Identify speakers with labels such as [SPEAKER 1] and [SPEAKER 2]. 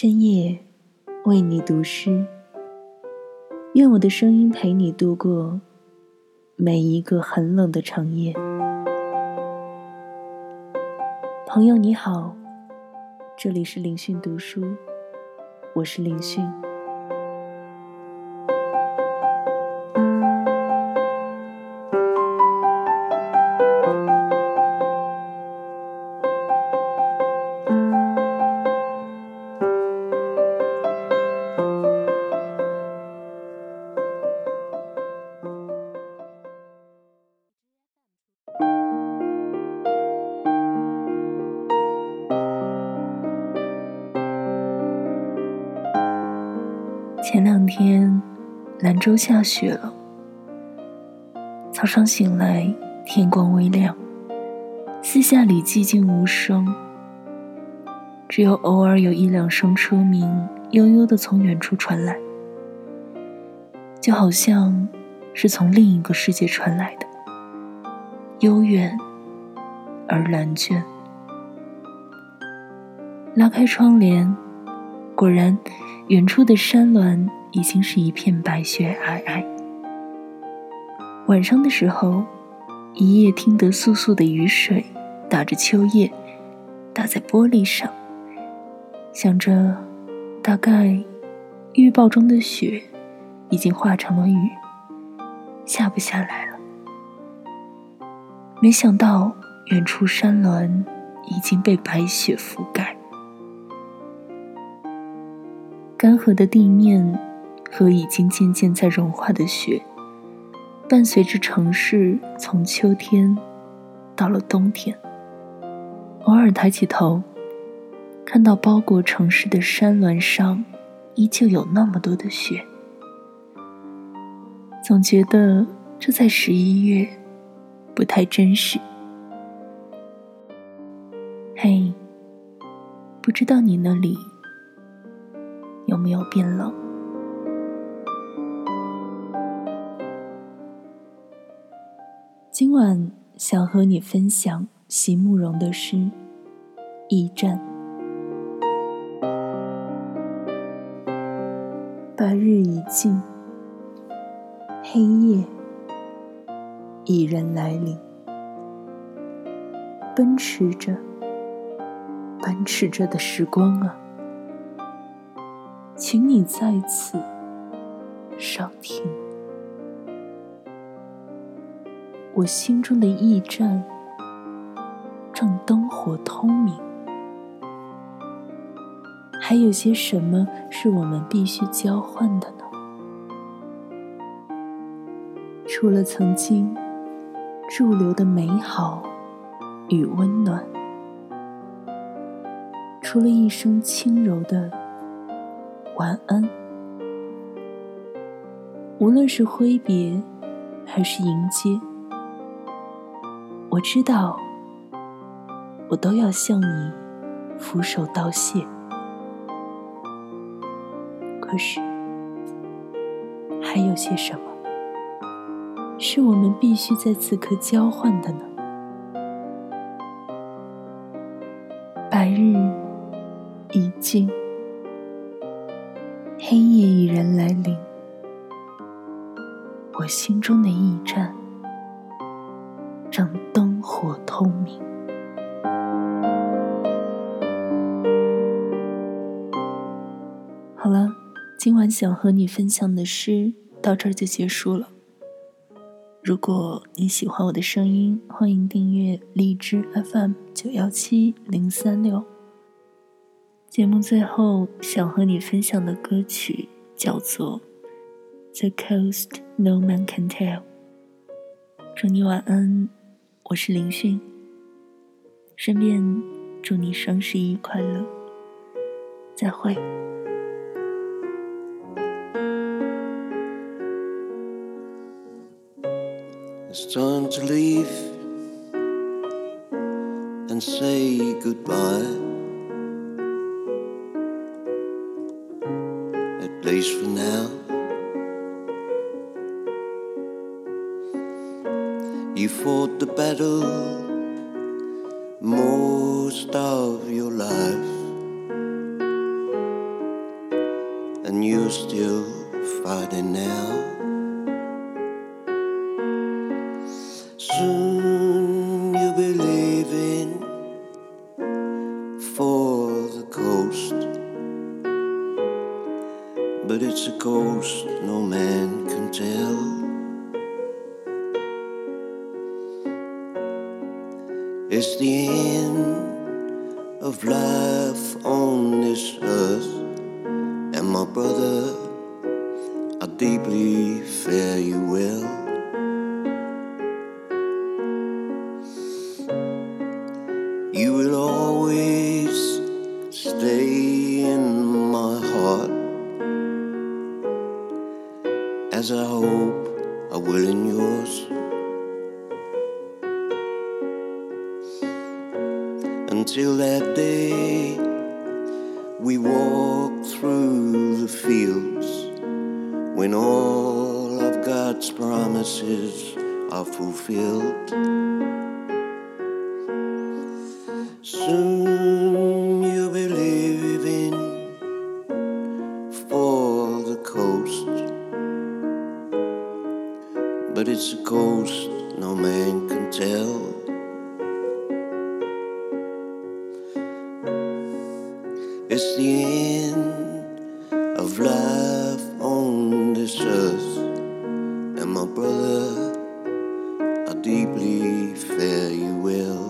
[SPEAKER 1] 深夜为你读诗，愿我的声音陪你度过每一个很冷的长夜。朋友你好，这里是林讯读书，我是林讯。天，兰州下雪了。早上醒来，天光微亮，四下里寂静无声，只有偶尔有一两声车鸣悠悠的从远处传来，就好像是从另一个世界传来的，悠远而蓝卷。拉开窗帘，果然。远处的山峦已经是一片白雪皑皑。晚上的时候，一夜听得簌簌的雨水打着秋叶，打在玻璃上，想着大概预报中的雪已经化成了雨，下不下来了。没想到远处山峦已经被白雪覆盖。干涸的地面和已经渐渐在融化的雪，伴随着城市从秋天到了冬天。偶尔抬起头，看到包裹城市的山峦上依旧有那么多的雪，总觉得这在十一月不太真实。嘿，不知道你那里？有没有变冷？今晚想和你分享席慕容的诗《驿站》。白日已尽，黑夜已然来临，奔驰着，奔驰着的时光啊！请你在此稍停，我心中的驿站正灯火通明。还有些什么是我们必须交换的呢？除了曾经驻留的美好与温暖，除了一声轻柔的。晚安。无论是挥别，还是迎接，我知道，我都要向你俯首道谢。可是，还有些什么，是我们必须在此刻交换的呢？白日已尽。黑夜已然来临，我心中的驿站正灯火通明。好了，今晚想和你分享的诗到这儿就结束了。如果你喜欢我的声音，欢迎订阅荔枝 FM 九幺七零三六。节目最后想和你分享的歌曲叫做《The Coast No Man Can Tell》。祝你晚安，我是林讯。顺便祝你双十一快乐，再会。It's time to leave and say goodbye. At least for now. You fought the battle most of your life.
[SPEAKER 2] And you're still fighting now. Soon you'll be leaving for the coast. But it's a coast no man can tell. It's the end of life on this earth. And my brother, I deeply fare you well. You will always stay in my heart, as I hope I will in yours. Until that day, we walk through the fields when all of God's promises are fulfilled. Soon you'll be leaving for the coast, but it's a coast no man can tell. It's the end of life on this earth. And my brother, I deeply fare you well.